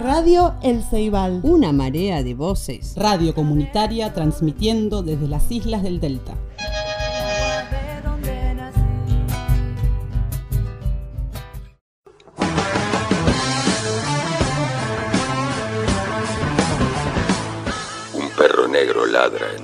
Radio El Ceibal. Una marea de voces. Radio comunitaria transmitiendo desde las islas del Delta. Un perro negro ladra en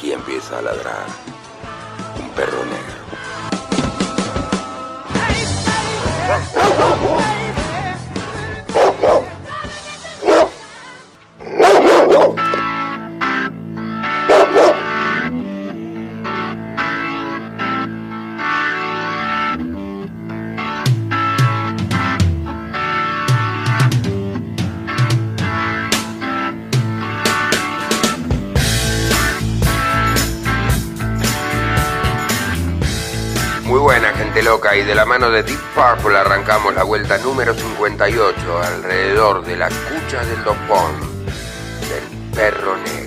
aquí empieza a ladrar un perro negro. La mano de Deep Purple arrancamos la vuelta número 58 alrededor de la cucha del dopón del perro negro.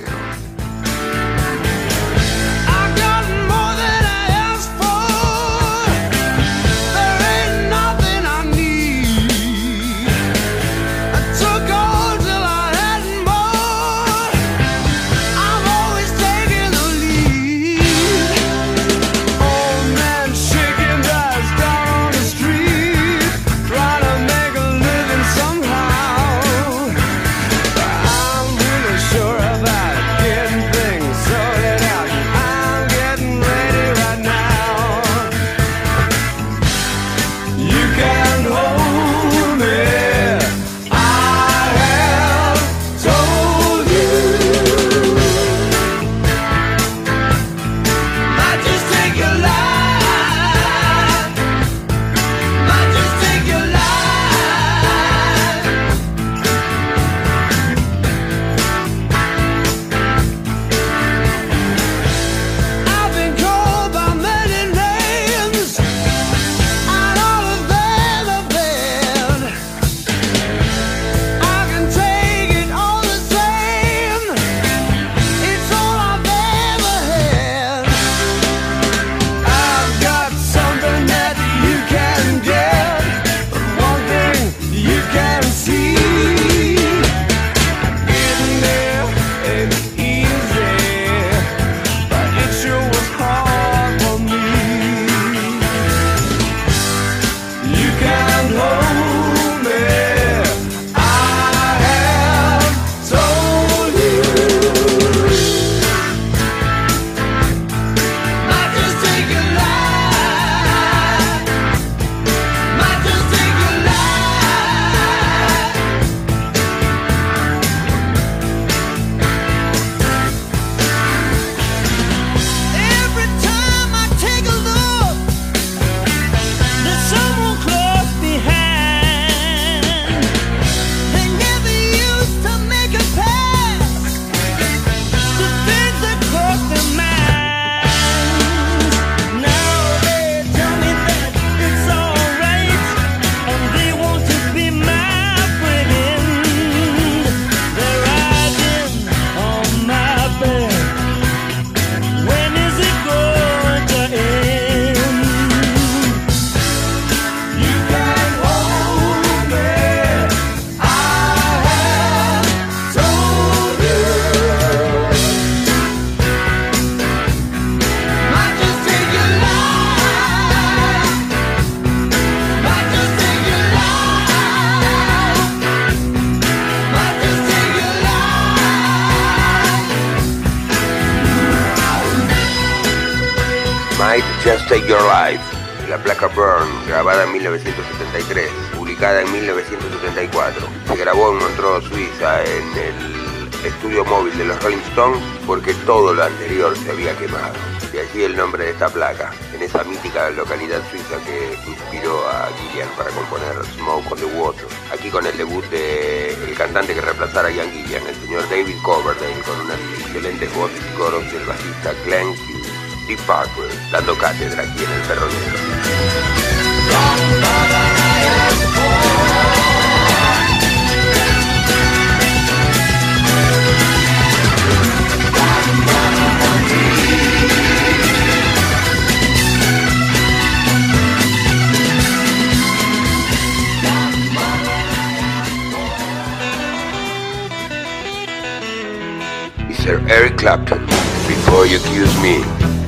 De porque todo lo anterior se había quemado. Y allí el nombre de esta placa, en esa mítica localidad suiza que inspiró a Gillian para componer Smoke on the Water. Aquí con el debut del cantante que reemplazara a Ian Gillian, el señor David Coverdale, con unas excelentes voces y coros del bajista Glenn Hughes. Deep Purple, dando cátedra aquí en el Perro Negro. Sir Eric Clapton, Before You Accuse Me.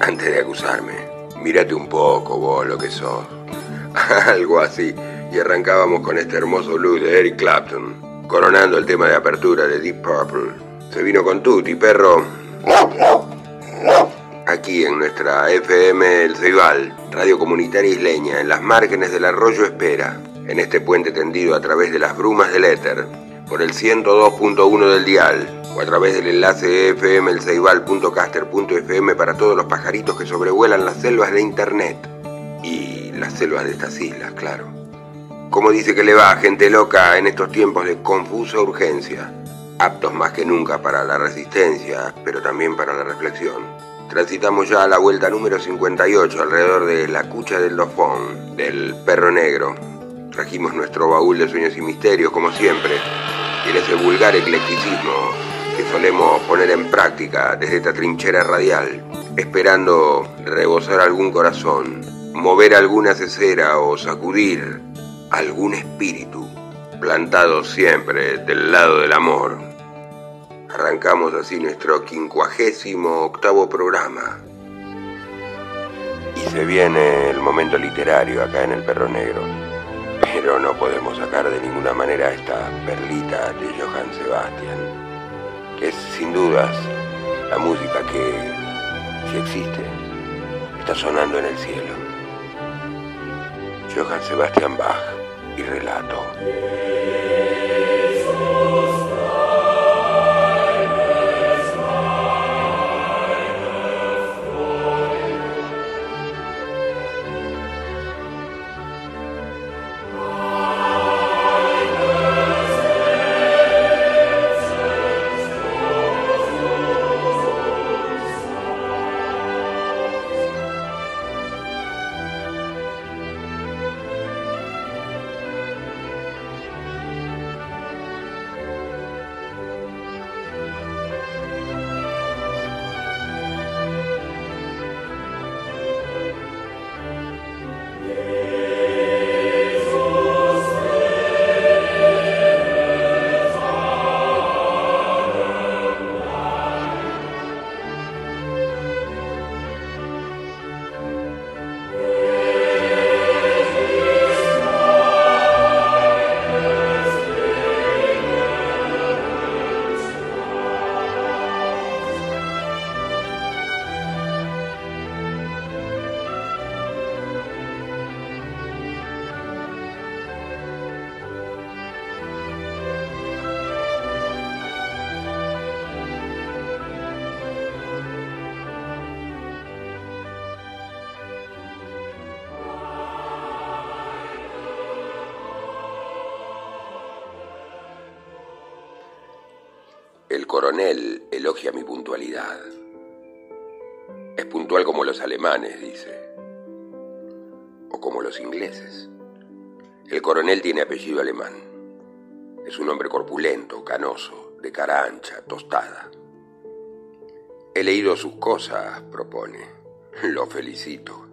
Antes de acusarme, mírate un poco vos lo que sos. Algo así. Y arrancábamos con este hermoso blues de Eric Clapton, coronando el tema de apertura de Deep Purple. Se vino con Tutti, perro. Aquí en nuestra FM El Ceibal, radio comunitaria isleña, en las márgenes del arroyo Espera, en este puente tendido a través de las brumas del éter, por el 102.1 del dial, a través del enlace fmelceibal.caster.fm para todos los pajaritos que sobrevuelan las selvas de internet. Y las selvas de estas islas, claro. Como dice que le va a gente loca en estos tiempos de confusa urgencia, aptos más que nunca para la resistencia, pero también para la reflexión. Transitamos ya a la vuelta número 58 alrededor de la cucha del dofón, del perro negro. Trajimos nuestro baúl de sueños y misterios, como siempre, y en ese vulgar eclecticismo que solemos poner en práctica desde esta trinchera radial, esperando rebosar algún corazón, mover alguna cesera o sacudir algún espíritu, plantado siempre del lado del amor. Arrancamos así nuestro quincuagésimo octavo programa. Y se viene el momento literario acá en el Perro Negro. Pero no podemos sacar de ninguna manera esta perlita de Johann Sebastian, es sin dudas la música que, si existe, está sonando en el cielo. Johann Sebastian Bach y relato. Coronel elogia mi puntualidad. Es puntual como los alemanes, dice. O como los ingleses. El coronel tiene apellido alemán. Es un hombre corpulento, canoso, de cara ancha, tostada. He leído sus cosas, propone. Lo felicito.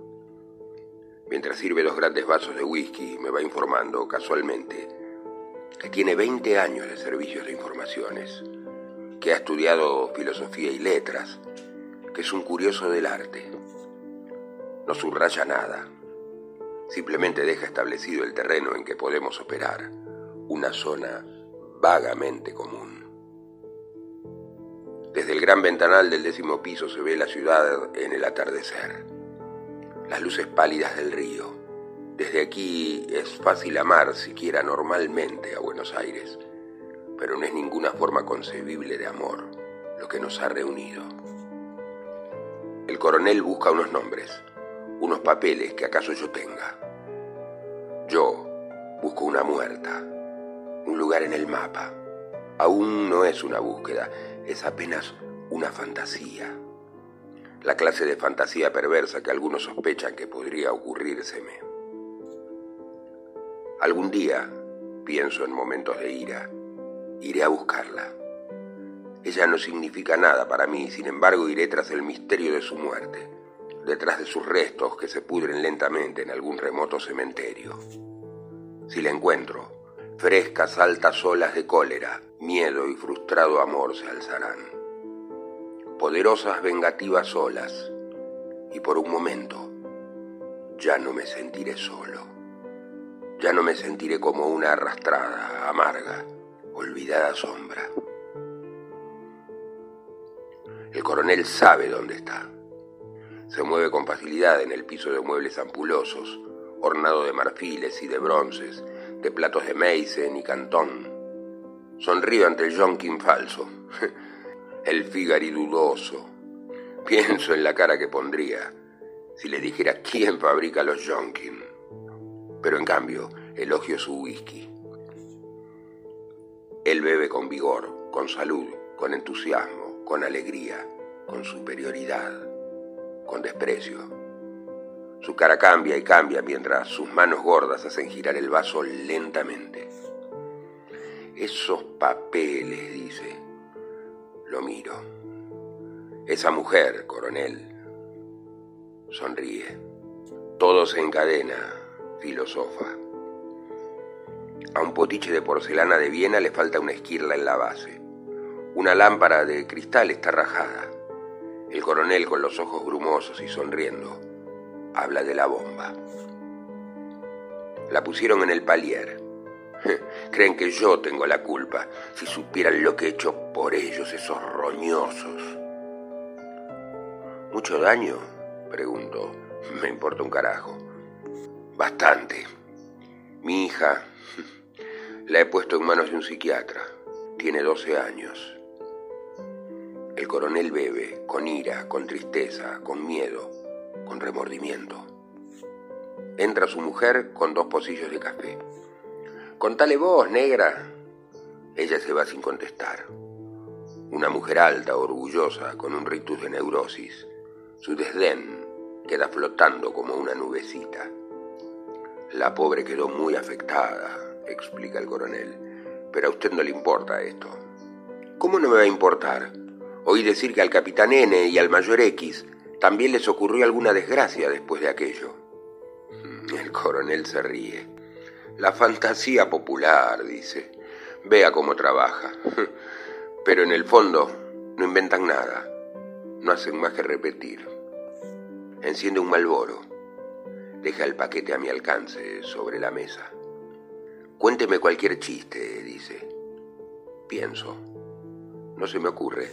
Mientras sirve dos grandes vasos de whisky, me va informando casualmente que tiene 20 años de servicios de informaciones que ha estudiado filosofía y letras, que es un curioso del arte. No subraya nada, simplemente deja establecido el terreno en que podemos operar, una zona vagamente común. Desde el gran ventanal del décimo piso se ve la ciudad en el atardecer, las luces pálidas del río. Desde aquí es fácil amar siquiera normalmente a Buenos Aires pero no es ninguna forma concebible de amor lo que nos ha reunido. El coronel busca unos nombres, unos papeles que acaso yo tenga. Yo busco una muerta, un lugar en el mapa. Aún no es una búsqueda, es apenas una fantasía. La clase de fantasía perversa que algunos sospechan que podría ocurrírseme. Algún día, pienso en momentos de ira, Iré a buscarla. Ella no significa nada para mí, sin embargo iré tras el misterio de su muerte, detrás de sus restos que se pudren lentamente en algún remoto cementerio. Si la encuentro, frescas altas olas de cólera, miedo y frustrado amor se alzarán. Poderosas vengativas olas, y por un momento ya no me sentiré solo. Ya no me sentiré como una arrastrada, amarga, olvidada sombra. El coronel sabe dónde está. Se mueve con facilidad en el piso de muebles ampulosos, ornado de marfiles y de bronces, de platos de Meissen y Cantón. Sonrío ante el Jonkin falso, el Figari dudoso. Pienso en la cara que pondría si le dijera quién fabrica los Jonkin. Pero en cambio, elogio su whisky. Él bebe con vigor, con salud, con entusiasmo, con alegría, con superioridad, con desprecio. Su cara cambia y cambia mientras sus manos gordas hacen girar el vaso lentamente. Esos papeles, dice. Lo miro. Esa mujer, coronel. Sonríe. Todo se encadena, filosofa. A un potiche de porcelana de Viena le falta una esquirla en la base. Una lámpara de cristal está rajada. El coronel, con los ojos grumosos y sonriendo, habla de la bomba. La pusieron en el palier. Creen que yo tengo la culpa, si supieran lo que he hecho por ellos, esos roñosos. ¿Mucho daño? Pregunto. Me importa un carajo. Bastante. Mi hija la he puesto en manos de un psiquiatra. Tiene 12 años. El coronel bebe, con ira, con tristeza, con miedo, con remordimiento. Entra su mujer con dos pocillos de café. Contale vos, negra. Ella se va sin contestar. Una mujer alta, orgullosa, con un rictus de neurosis. Su desdén queda flotando como una nubecita. La pobre quedó muy afectada, explica el coronel, pero a usted no le importa esto. ¿Cómo no me va a importar? Oí decir que al capitán N y al mayor X también les ocurrió alguna desgracia después de aquello. El coronel se ríe. La fantasía popular, dice. Vea cómo trabaja. Pero en el fondo no inventan nada. No hacen más que repetir. Enciende un malboro. Deja el paquete a mi alcance sobre la mesa. Cuénteme cualquier chiste, dice. Pienso. No se me ocurre.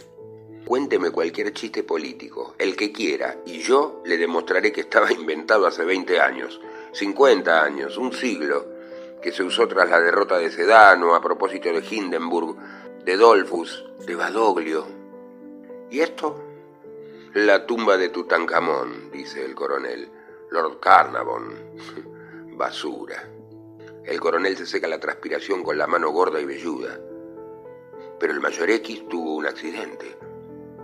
Cuénteme cualquier chiste político, el que quiera, y yo le demostraré que estaba inventado hace 20 años, 50 años, un siglo, que se usó tras la derrota de Sedano, a propósito de Hindenburg, de Dolfus, de Badoglio. ¿Y esto? La tumba de Tutankamón, dice el coronel. Lord Carnavon. Basura. El coronel se seca la transpiración con la mano gorda y velluda. Pero el mayor X tuvo un accidente.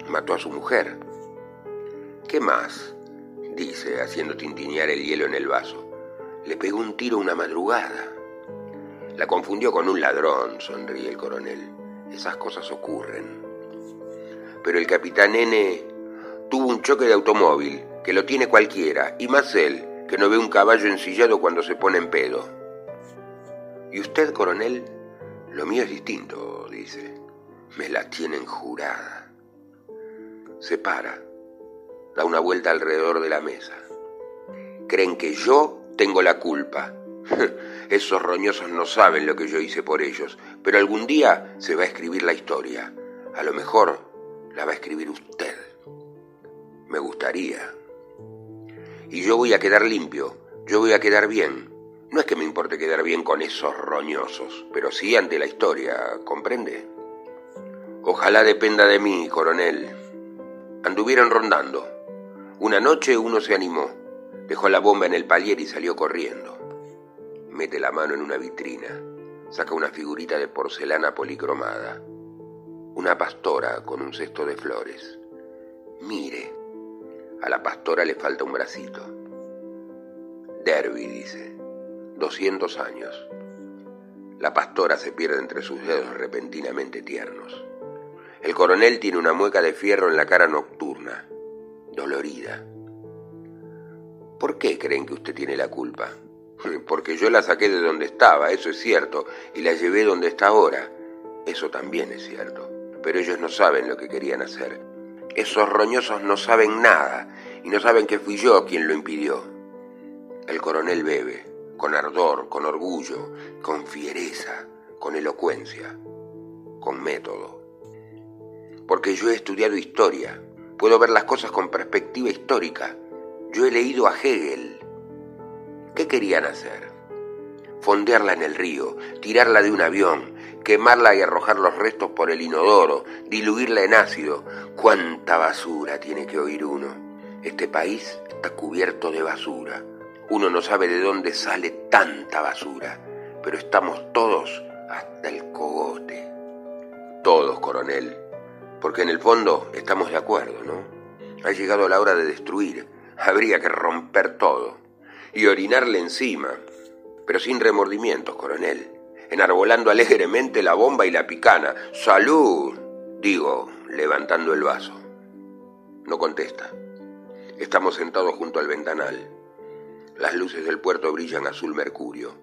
Mató a su mujer. ¿Qué más? dice, haciendo tintinear el hielo en el vaso. Le pegó un tiro una madrugada. La confundió con un ladrón, sonríe el coronel. Esas cosas ocurren. Pero el capitán N tuvo un choque de automóvil, que lo tiene cualquiera, y más él, que no ve un caballo ensillado cuando se pone en pedo. ¿Y usted, coronel? Lo mío es distinto, dice. Me la tienen jurada. Se para, da una vuelta alrededor de la mesa. Creen que yo tengo la culpa. Esos roñosos no saben lo que yo hice por ellos, pero algún día se va a escribir la historia. A lo mejor la va a escribir usted. Me gustaría. Y yo voy a quedar limpio, yo voy a quedar bien, no es que me importe quedar bien con esos roñosos, pero sí ante la historia, ¿comprende? Ojalá dependa de mí, coronel. Anduvieron rondando. Una noche uno se animó, dejó la bomba en el palier y salió corriendo. Mete la mano en una vitrina, saca una figurita de porcelana policromada, una pastora con un cesto de flores. Mire, a la pastora le falta un bracito. Derby, dice. 200 años. La pastora se pierde entre sus dedos repentinamente tiernos. El coronel tiene una mueca de fierro en la cara nocturna, dolorida. ¿Por qué creen que usted tiene la culpa? Porque yo la saqué de donde estaba, eso es cierto, y la llevé donde está ahora, eso también es cierto. Pero ellos no saben lo que querían hacer. Esos roñosos no saben nada y no saben que fui yo quien lo impidió. El coronel bebe con ardor, con orgullo, con fiereza, con elocuencia, con método. Porque yo he estudiado historia, puedo ver las cosas con perspectiva histórica, Yo he leído a Hegel. ¿Qué querían hacer? Fondearla en el río, tirarla de un avión, quemarla y arrojar los restos por el inodoro, diluirla en ácido. ¿Cuánta basura tiene que oír uno? Este país está cubierto de basura. Uno no sabe de dónde sale tanta basura, pero estamos todos hasta el cogote. Todos, coronel, porque en el fondo estamos de acuerdo, ¿no? Ha llegado la hora de destruir. Habría que romper todo y orinarle encima, pero sin remordimientos, coronel, enarbolando alegremente la bomba y la picana. ¡Salud! digo, levantando el vaso. No contesta. Estamos sentados junto al ventanal. Las luces del puerto brillan azul mercurio.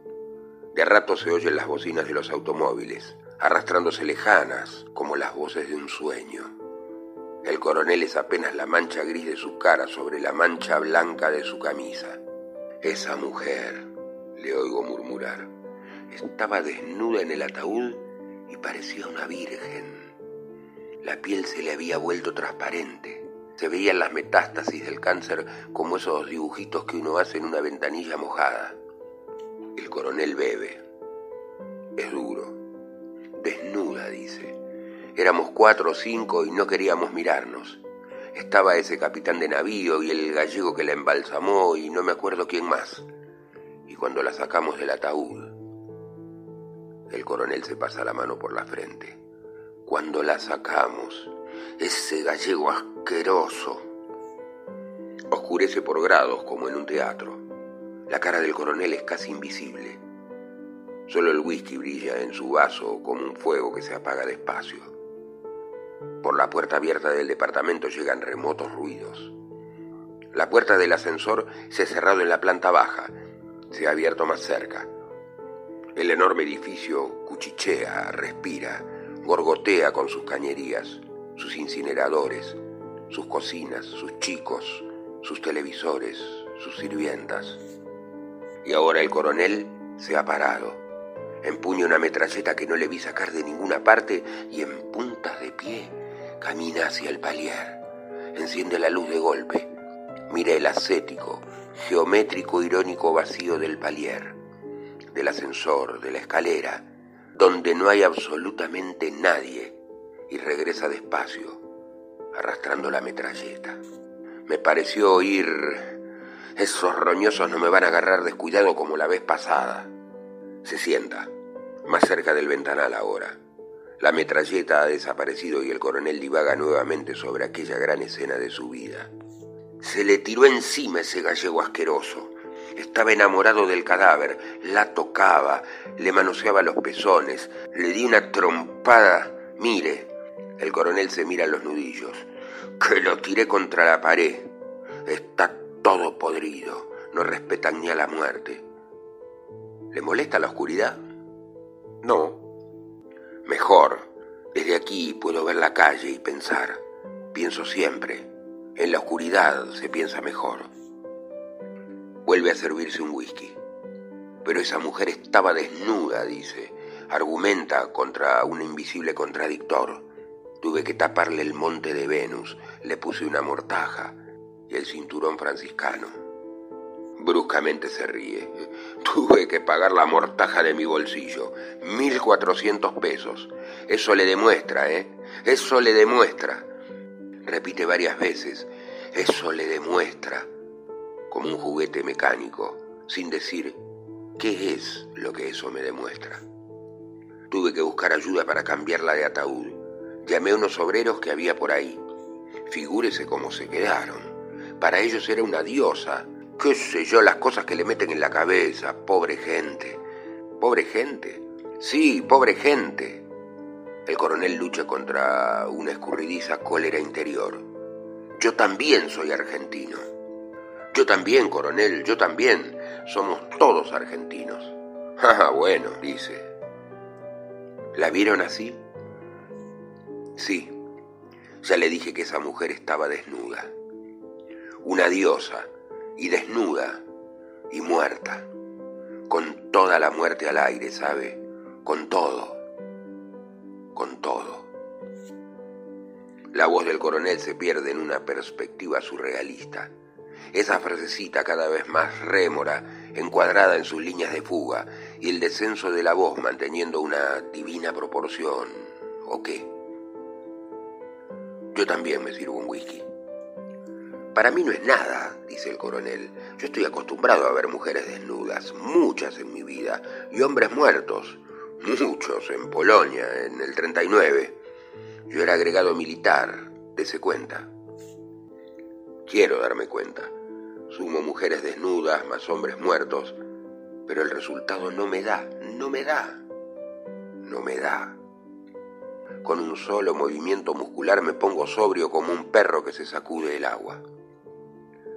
De rato se oyen las bocinas de los automóviles, arrastrándose lejanas como las voces de un sueño. El coronel es apenas la mancha gris de su cara sobre la mancha blanca de su camisa. Esa mujer, le oigo murmurar, estaba desnuda en el ataúd y parecía una virgen. La piel se le había vuelto transparente. Se veían las metástasis del cáncer como esos dibujitos que uno hace en una ventanilla mojada. El coronel bebe. Es duro. Desnuda, dice. Éramos cuatro o cinco y no queríamos mirarnos. Estaba ese capitán de navío y el gallego que la embalsamó y no me acuerdo quién más. Y cuando la sacamos del ataúd, el coronel se pasa la mano por la frente. Cuando la sacamos, ese gallego asqueroso oscurece por grados como en un teatro. La cara del coronel es casi invisible. Solo el whisky brilla en su vaso como un fuego que se apaga despacio. Por la puerta abierta del departamento llegan remotos ruidos. La puerta del ascensor se ha cerrado en la planta baja, se ha abierto más cerca. El enorme edificio cuchichea, respira, gorgotea con sus cañerías, sus incineradores, sus cocinas, sus chicos, sus televisores, sus sirvientas. Y ahora el coronel se ha parado. Empuña una metralleta que no le vi sacar de ninguna parte y en puntas de pie camina hacia el palier. Enciende la luz de golpe. Mira el ascético, geométrico, irónico vacío del palier, del ascensor, de la escalera, donde no hay absolutamente nadie, y regresa despacio, arrastrando la metralleta. Me pareció oír... Esos roñosos no me van a agarrar descuidado como la vez pasada. Se sienta, más cerca del ventanal ahora. La metralleta ha desaparecido y el coronel divaga nuevamente sobre aquella gran escena de su vida. Se le tiró encima ese gallego asqueroso. Estaba enamorado del cadáver, la tocaba, le manoseaba los pezones, le di una trompada. Mire, el coronel se mira los nudillos. Que lo tiré contra la pared. Está todo podrido, no respetan ni a la muerte. ¿Le molesta la oscuridad? No. Mejor. Desde aquí puedo ver la calle y pensar. Pienso siempre. En la oscuridad se piensa mejor. Vuelve a servirse un whisky. Pero esa mujer estaba desnuda, dice. Argumenta contra un invisible contradictor. Tuve que taparle el monte de Venus, le puse una mortaja y el cinturón franciscano. Bruscamente se ríe. Tuve que pagar la mortaja de mi bolsillo. Mil cuatrocientos pesos. Eso le demuestra, ¿eh? Eso le demuestra. Repite varias veces. Eso le demuestra. Como un juguete mecánico, sin decir qué es lo que eso me demuestra. Tuve que buscar ayuda para cambiarla de ataúd. Llamé a unos obreros que había por ahí. Figúrese cómo se quedaron. Para ellos era una diosa qué sé yo, las cosas que le meten en la cabeza, pobre gente. ¿Pobre gente? Sí, pobre gente. El coronel lucha contra una escurridiza cólera interior. Yo también soy argentino. Yo también, coronel, yo también. Somos todos argentinos. Ah, bueno, dice. ¿La vieron así? Sí. Ya le dije que esa mujer estaba desnuda. Una diosa y desnuda y muerta, con toda la muerte al aire, ¿sabe? Con todo, con todo. La voz del coronel se pierde en una perspectiva surrealista. Esa frasecita cada vez más rémora, encuadrada en sus líneas de fuga, y el descenso de la voz manteniendo una divina proporción. ¿O qué? Yo también me sirvo un whisky. Para mí no es nada, dice el coronel. Yo estoy acostumbrado a ver mujeres desnudas, muchas en mi vida, y hombres muertos, muchos en Polonia, en el 39. Yo era agregado militar, dese cuenta. Quiero darme cuenta. Sumo mujeres desnudas más hombres muertos, pero el resultado no me da, no me da, no me da. Con un solo movimiento muscular me pongo sobrio como un perro que se sacude el agua.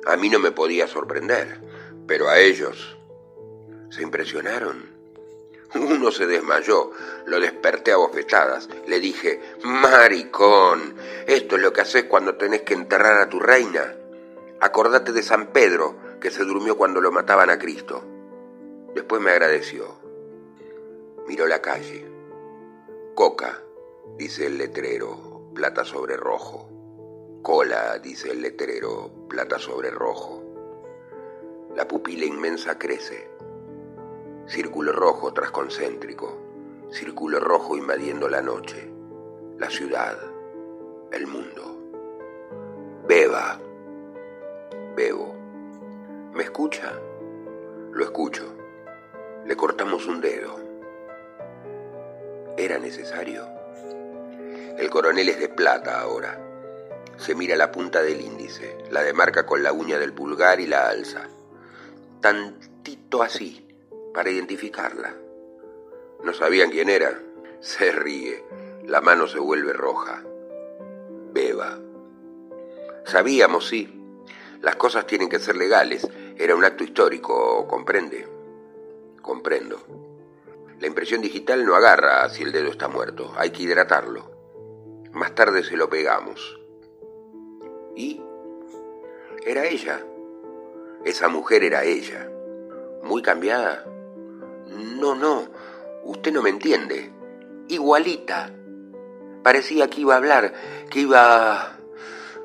A mí no me podía sorprender, pero a ellos se impresionaron. Uno se desmayó, lo desperté a bofetadas. Le dije, Maricón, esto es lo que haces cuando tenés que enterrar a tu reina. Acordate de San Pedro, que se durmió cuando lo mataban a Cristo. Después me agradeció. Miró la calle. Coca, dice el letrero, plata sobre rojo. Cola, dice el letrero, plata sobre rojo. La pupila inmensa crece. Círculo rojo trasconcéntrico, círculo rojo invadiendo la noche, la ciudad, el mundo. Beba, bebo. ¿Me escucha? Lo escucho. Le cortamos un dedo. ¿Era necesario? El coronel es de plata ahora se mira la punta del índice, la demarca con la uña del pulgar y la alza. Tantito así, para identificarla. ¿No sabían quién era? Se ríe, la mano se vuelve roja. Beba. Sabíamos, sí. Las cosas tienen que ser legales. Era un acto histórico, ¿comprende? Comprendo. La impresión digital no agarra si el dedo está muerto. Hay que hidratarlo. Más tarde se lo pegamos. Y era ella. Esa mujer era ella. ¿Muy cambiada? No, no, usted no me entiende. Igualita. Parecía que iba a hablar, que iba...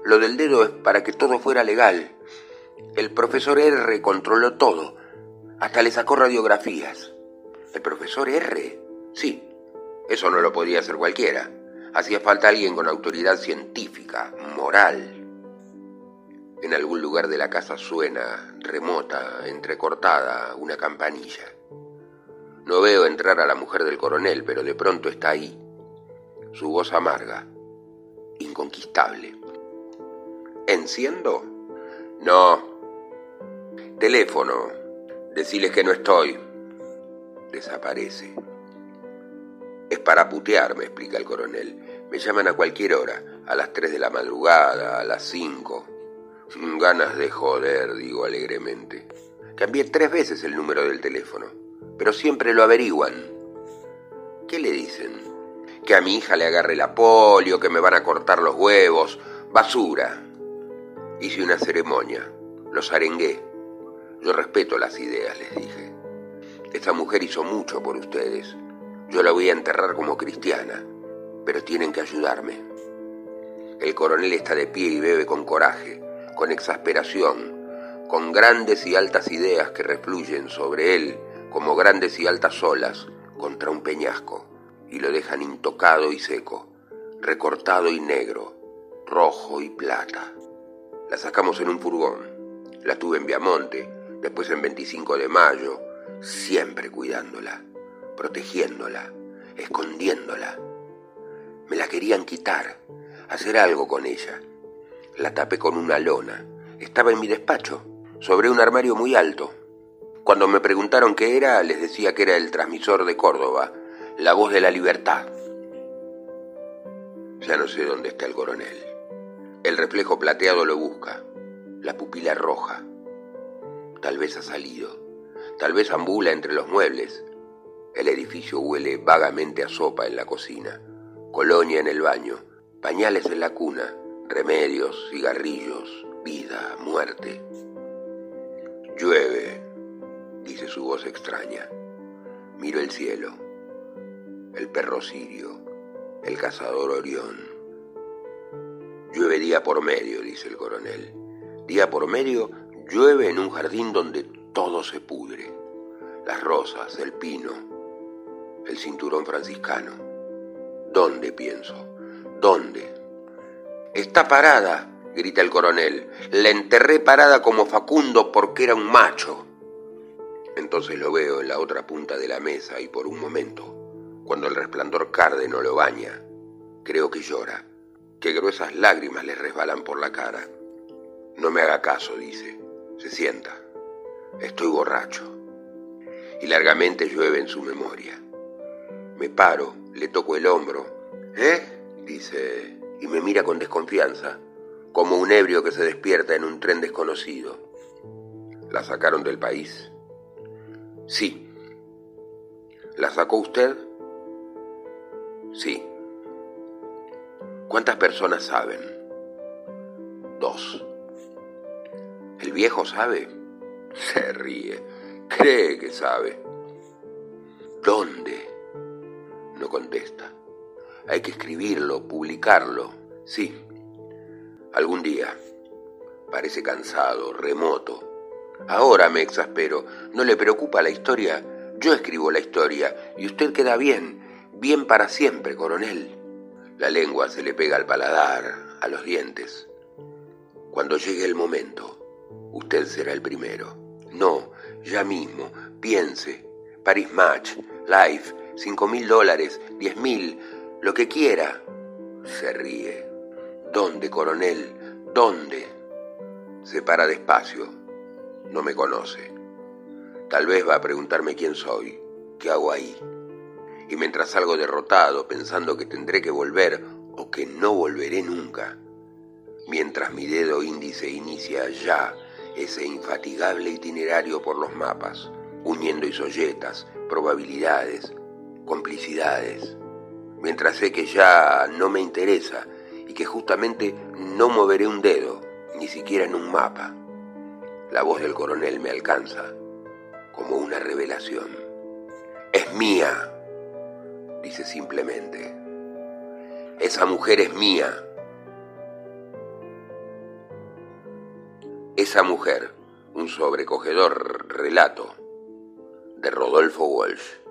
Lo del dedo es para que todo fuera legal. El profesor R controló todo. Hasta le sacó radiografías. ¿El profesor R? Sí. Eso no lo podía hacer cualquiera. Hacía falta alguien con autoridad científica, moral. En algún lugar de la casa suena, remota, entrecortada, una campanilla. No veo entrar a la mujer del coronel, pero de pronto está ahí. Su voz amarga, inconquistable. ¿Enciendo? No. Teléfono. Deciles que no estoy. Desaparece. Es para putear, me explica el coronel. Me llaman a cualquier hora, a las 3 de la madrugada, a las 5. Ganas de joder, digo alegremente. Cambié tres veces el número del teléfono, pero siempre lo averiguan. ¿Qué le dicen? Que a mi hija le agarre la polio, que me van a cortar los huevos. Basura. Hice una ceremonia. Los arengué. Yo respeto las ideas, les dije. Esta mujer hizo mucho por ustedes. Yo la voy a enterrar como cristiana, pero tienen que ayudarme. El coronel está de pie y bebe con coraje con exasperación, con grandes y altas ideas que refluyen sobre él como grandes y altas olas contra un peñasco y lo dejan intocado y seco, recortado y negro, rojo y plata. La sacamos en un furgón, la tuve en Viamonte, después en 25 de mayo, siempre cuidándola, protegiéndola, escondiéndola. Me la querían quitar, hacer algo con ella, la tapé con una lona. Estaba en mi despacho, sobre un armario muy alto. Cuando me preguntaron qué era, les decía que era el transmisor de Córdoba, la voz de la libertad. Ya no sé dónde está el coronel. El reflejo plateado lo busca, la pupila roja. Tal vez ha salido, tal vez ambula entre los muebles. El edificio huele vagamente a sopa en la cocina, colonia en el baño, pañales en la cuna, remedios, cigarrillos, vida, muerte. Llueve, dice su voz extraña. Miro el cielo, el perro sirio, el cazador Orión. Llueve día por medio, dice el coronel. Día por medio Llueve en un jardín donde todo se pudre. Las rosas, el pino, el cinturón franciscano. ¿Dónde pienso? ¿Dónde? Está parada, grita el coronel. La enterré parada como Facundo porque era un macho. Entonces lo veo en la otra punta de la mesa y por un momento, cuando el resplandor cárdeno lo baña, creo que llora, que gruesas lágrimas le resbalan por la cara. No me haga caso, dice. Se sienta. Estoy borracho. Y largamente llueve en su memoria. Me paro, le toco el hombro. ¿Eh? dice, y me mira con desconfianza, como un ebrio que se despierta en un tren desconocido. ¿La sacaron del país? Sí. ¿La sacó usted? Sí. ¿Cuántas personas saben? Dos. ¿El viejo sabe? Se ríe. Cree que sabe. ¿Dónde? No contesta. Hay que escribirlo, publicarlo. Sí. Algún día. Parece cansado, remoto. Ahora me exaspero. ¿No le preocupa la historia? Yo escribo la historia y usted queda bien, bien para siempre, coronel. La lengua se le pega al paladar, a los dientes. Cuando llegue el momento, usted será el primero. No, ya mismo, piense. Paris Match, Life, cinco mil dólares, diez mil, lo que quiera. Se ríe. ¿Dónde, coronel? ¿Dónde? Se para despacio. No me conoce. Tal vez va a preguntarme quién soy, qué hago ahí. Y mientras salgo derrotado, pensando que tendré que volver o que no volveré nunca, mientras mi dedo índice inicia ya ese infatigable itinerario por los mapas, uniendo isolletas, probabilidades, complicidades, mientras sé que ya no me interesa y que justamente no moveré un dedo, ni siquiera en un mapa. La voz del coronel me alcanza como una revelación. Es mía, dice simplemente. Esa mujer es mía. Esa mujer, un sobrecogedor relato de Rodolfo Walsh.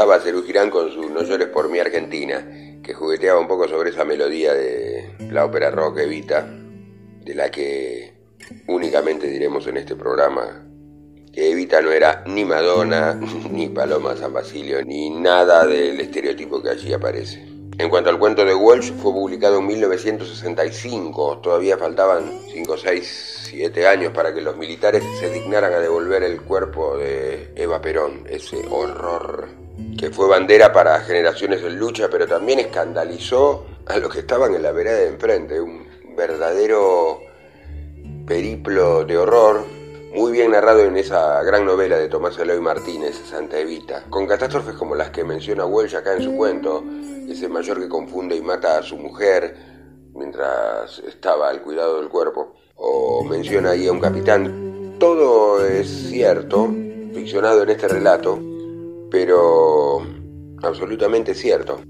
Pasaba a Cerú Girán con su No llores por mi Argentina, que jugueteaba un poco sobre esa melodía de la ópera rock Evita, de la que únicamente diremos en este programa que Evita no era ni Madonna, ni Paloma San Basilio, ni nada del estereotipo que allí aparece. En cuanto al cuento de Walsh, fue publicado en 1965. Todavía faltaban 5, 6, 7 años para que los militares se dignaran a devolver el cuerpo de Eva Perón, ese horror que fue bandera para generaciones en lucha, pero también escandalizó a los que estaban en la vereda de enfrente. Un verdadero periplo de horror muy bien narrado en esa gran novela de Tomás Eloy Martínez, Santa Evita, con catástrofes como las que menciona Welsh acá en su cuento, ese mayor que confunde y mata a su mujer mientras estaba al cuidado del cuerpo, o menciona ahí a un capitán. Todo es cierto, ficcionado en este relato, pero absolutamente cierto.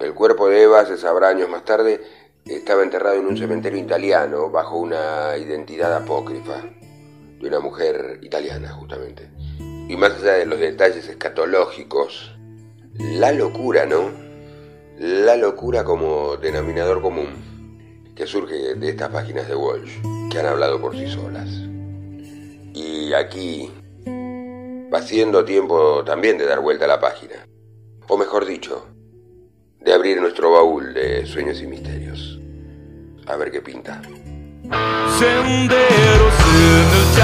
El cuerpo de Eva, se sabrá años más tarde, estaba enterrado en un cementerio italiano bajo una identidad apócrifa de una mujer italiana, justamente. Y más allá de los detalles escatológicos, la locura, ¿no? La locura como denominador común que surge de estas páginas de Walsh, que han hablado por sí solas. Y aquí va siendo tiempo también de dar vuelta a la página. O mejor dicho, de abrir nuestro baúl de sueños y misterios. A ver qué pinta. senderos en el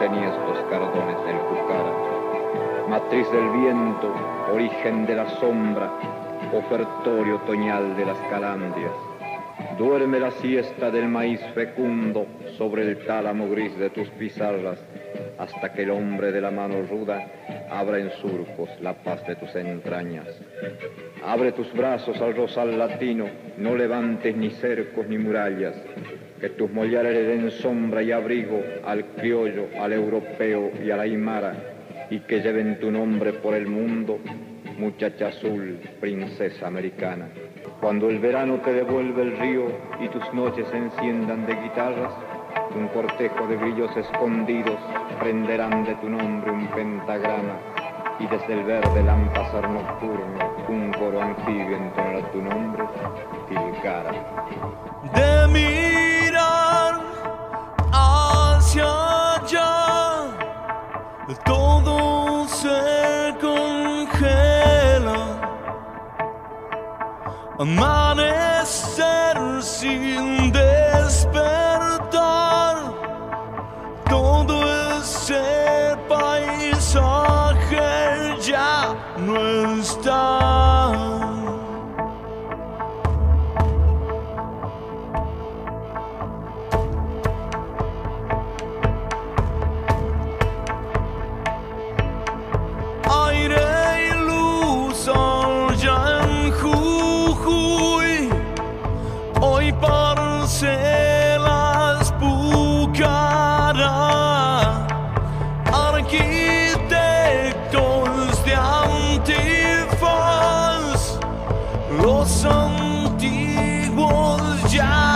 enhiestos cardones del Cucara. Matriz del viento, origen de la sombra, ofertorio otoñal de las calandrias. Duerme la siesta del maíz fecundo sobre el tálamo gris de tus pizarras, hasta que el hombre de la mano ruda abra en surcos la paz de tus entrañas. Abre tus brazos al rosal latino, no levantes ni cercos ni murallas, que tus mollares le den sombra y abrigo al criollo, al europeo y a la aymara, y que lleven tu nombre por el mundo, muchacha azul, princesa americana. Cuando el verano te devuelve el río y tus noches se enciendan de guitarras, un cortejo de brillos escondidos prenderán de tu nombre un pentagrama y desde el verde lámpasar nocturno un coro anfibio entonará tu nombre, Tilcara. de mirar hacia allá, todo se congela. Amanecer sin despertar, todo ese los antiguos ya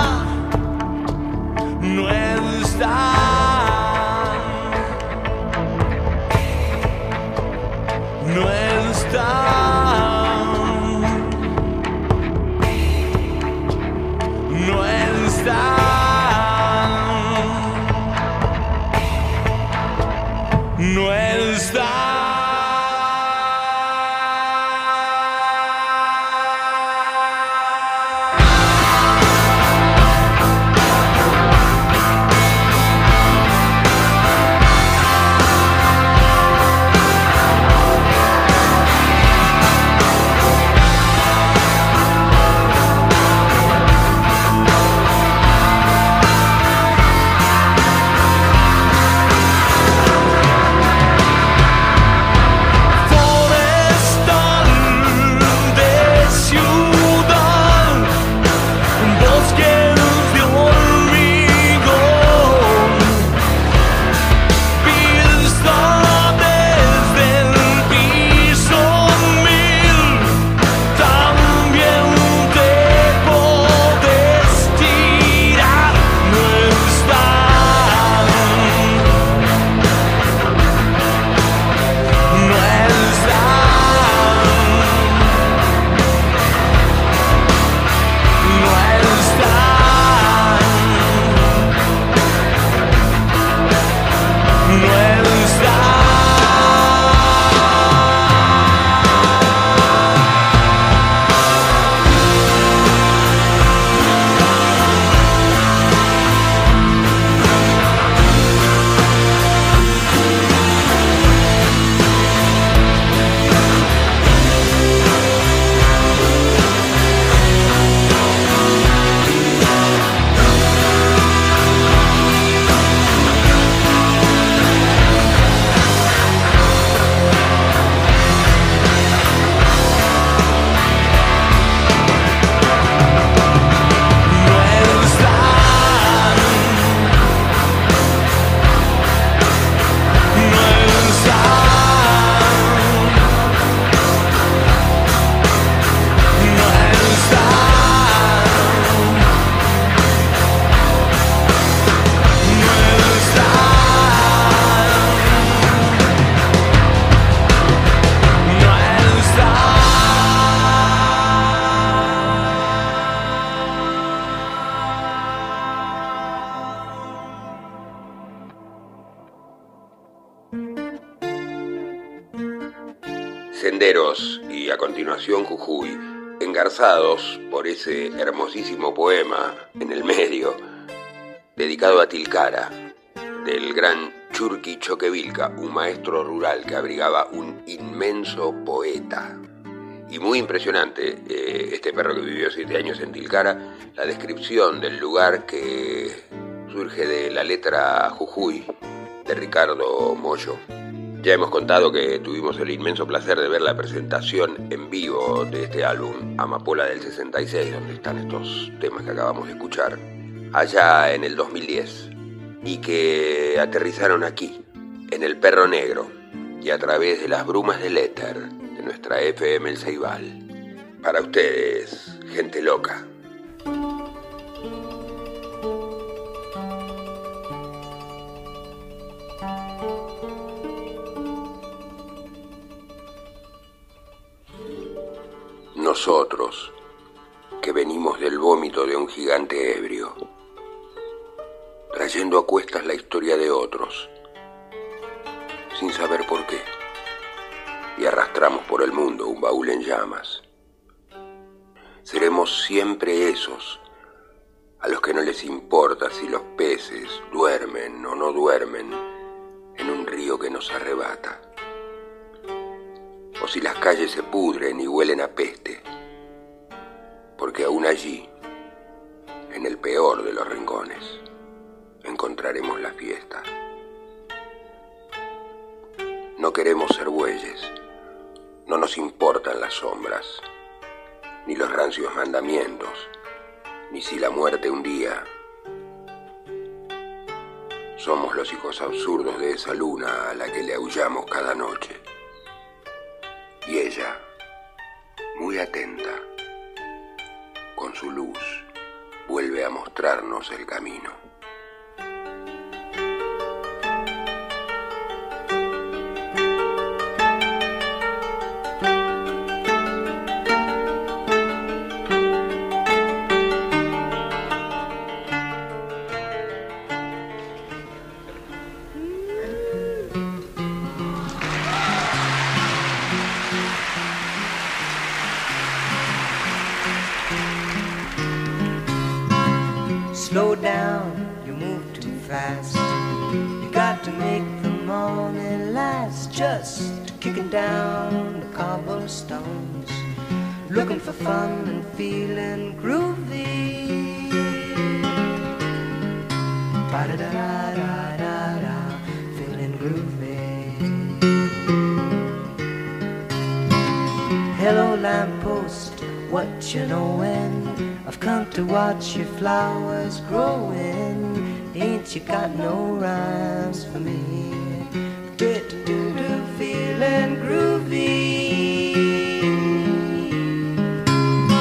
que abrigaba un inmenso poeta. Y muy impresionante eh, este perro que vivió siete años en Tilcara, la descripción del lugar que surge de la letra Jujuy de Ricardo Mollo. Ya hemos contado que tuvimos el inmenso placer de ver la presentación en vivo de este álbum, Amapola del 66, donde están estos temas que acabamos de escuchar, allá en el 2010, y que aterrizaron aquí, en el Perro Negro, y a través de las brumas del éter de nuestra FM El Ceibal. Para ustedes, gente loca. Nosotros, que venimos del vómito de un gigante ebrio, trayendo a cuestas la historia de otros, sin saber por qué, y arrastramos por el mundo un baúl en llamas. Seremos siempre esos a los que no les importa si los peces duermen o no duermen en un río que nos arrebata o si las calles se pudren y huelen a peste, porque aún allí, en el peor de los rincones, encontraremos la fiesta. No queremos ser bueyes, no nos importan las sombras, ni los rancios mandamientos, ni si la muerte un día. Somos los hijos absurdos de esa luna a la que le aullamos cada noche. Y ella, muy atenta, con su luz, vuelve a mostrarnos el camino. Just kicking down the cobblestones, looking for fun and feeling groovy. Ba-da-da-da-da-da, feeling groovy. Hello, lamppost, what you knowin'? I've come to watch your flowers growing. Ain't you got no rhymes for me? Feeling groovy.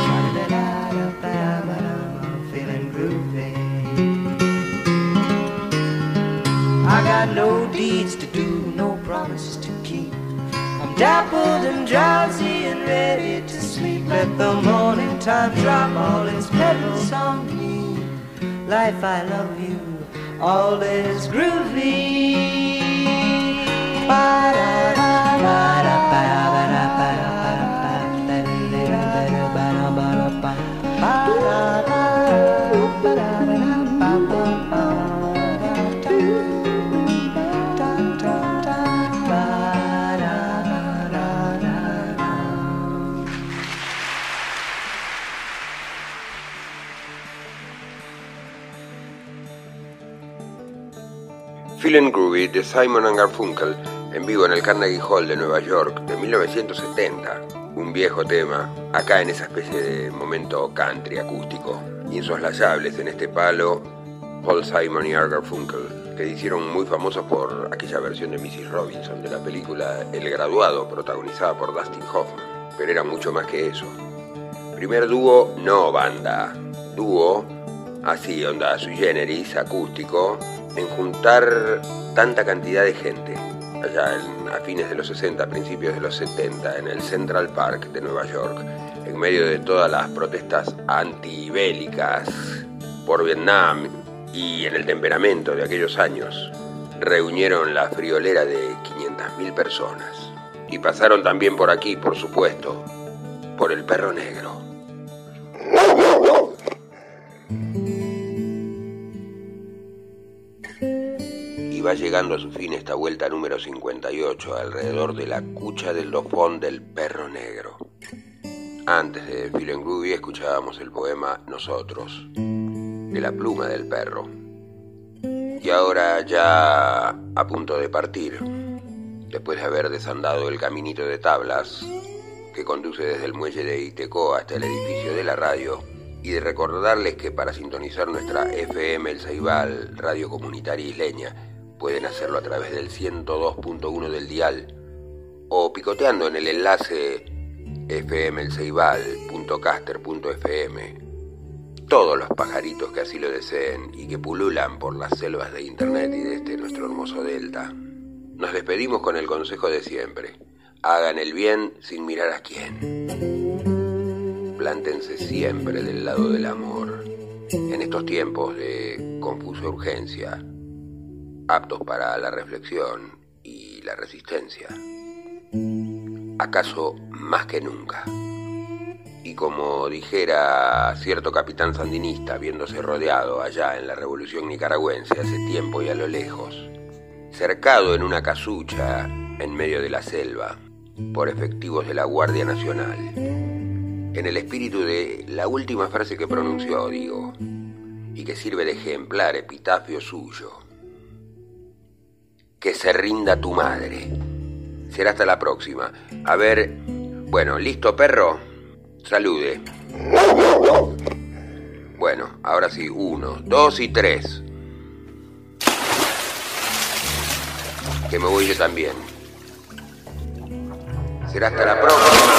Ba-da-da-da-da-ba-da-ba, Feeling groovy. I got no deeds to do, no promises to keep. I'm dappled and drowsy and ready to sleep. Let the morning time drop all its petals on me. Life, I love you, all is groovy. Feeling Groovy de Simon and Garfunkel en vivo en el Carnegie Hall de Nueva York de 1970. Un viejo tema, acá en esa especie de momento country acústico. Insoslayables en este palo, Paul Simon y Art Garfunkel, que hicieron muy famosos por aquella versión de Mrs. Robinson de la película El Graduado, protagonizada por Dustin Hoffman. Pero era mucho más que eso. Primer dúo, no banda. Dúo, así, onda sui generis, acústico, en juntar tanta cantidad de gente, allá a fines de los 60, principios de los 70, en el Central Park de Nueva York, en medio de todas las protestas antibélicas por Vietnam y en el temperamento de aquellos años, reunieron la friolera de 500.000 personas. Y pasaron también por aquí, por supuesto, por el perro negro. Va llegando a su fin esta vuelta número 58 alrededor de la cucha del dofón del perro negro. Antes de Phil Groovy escuchábamos el poema Nosotros, de la pluma del perro. Y ahora ya a punto de partir, después de haber desandado el caminito de tablas que conduce desde el muelle de Iteco hasta el edificio de la radio, y de recordarles que para sintonizar nuestra FM El Ceibal, radio comunitaria isleña, pueden hacerlo a través del 102.1 del o picoteando en el enlace fmelceibal.caster.fm. Todos los pajaritos que así lo deseen y que pululan por las selvas de internet y de este nuestro hermoso delta. Nos despedimos con el consejo de siempre. Hagan el bien sin mirar a quién. Plántense siempre del lado del amor. En estos tiempos de confusa urgencia, aptos para la reflexión y la resistencia. ¿Acaso más que nunca? Y como dijera cierto capitán sandinista viéndose rodeado allá en la revolución nicaragüense hace tiempo y a lo lejos, cercado en una casucha en medio de la selva por efectivos de la Guardia Nacional, en el espíritu de la última frase que pronunció, digo, y que sirve de ejemplar epitafio suyo. Que se rinda tu madre. Será hasta la próxima. A ver, bueno, ¿listo perro? Salude. Bueno, ahora sí, uno, dos y tres. Que me voy yo también. Será hasta la próxima.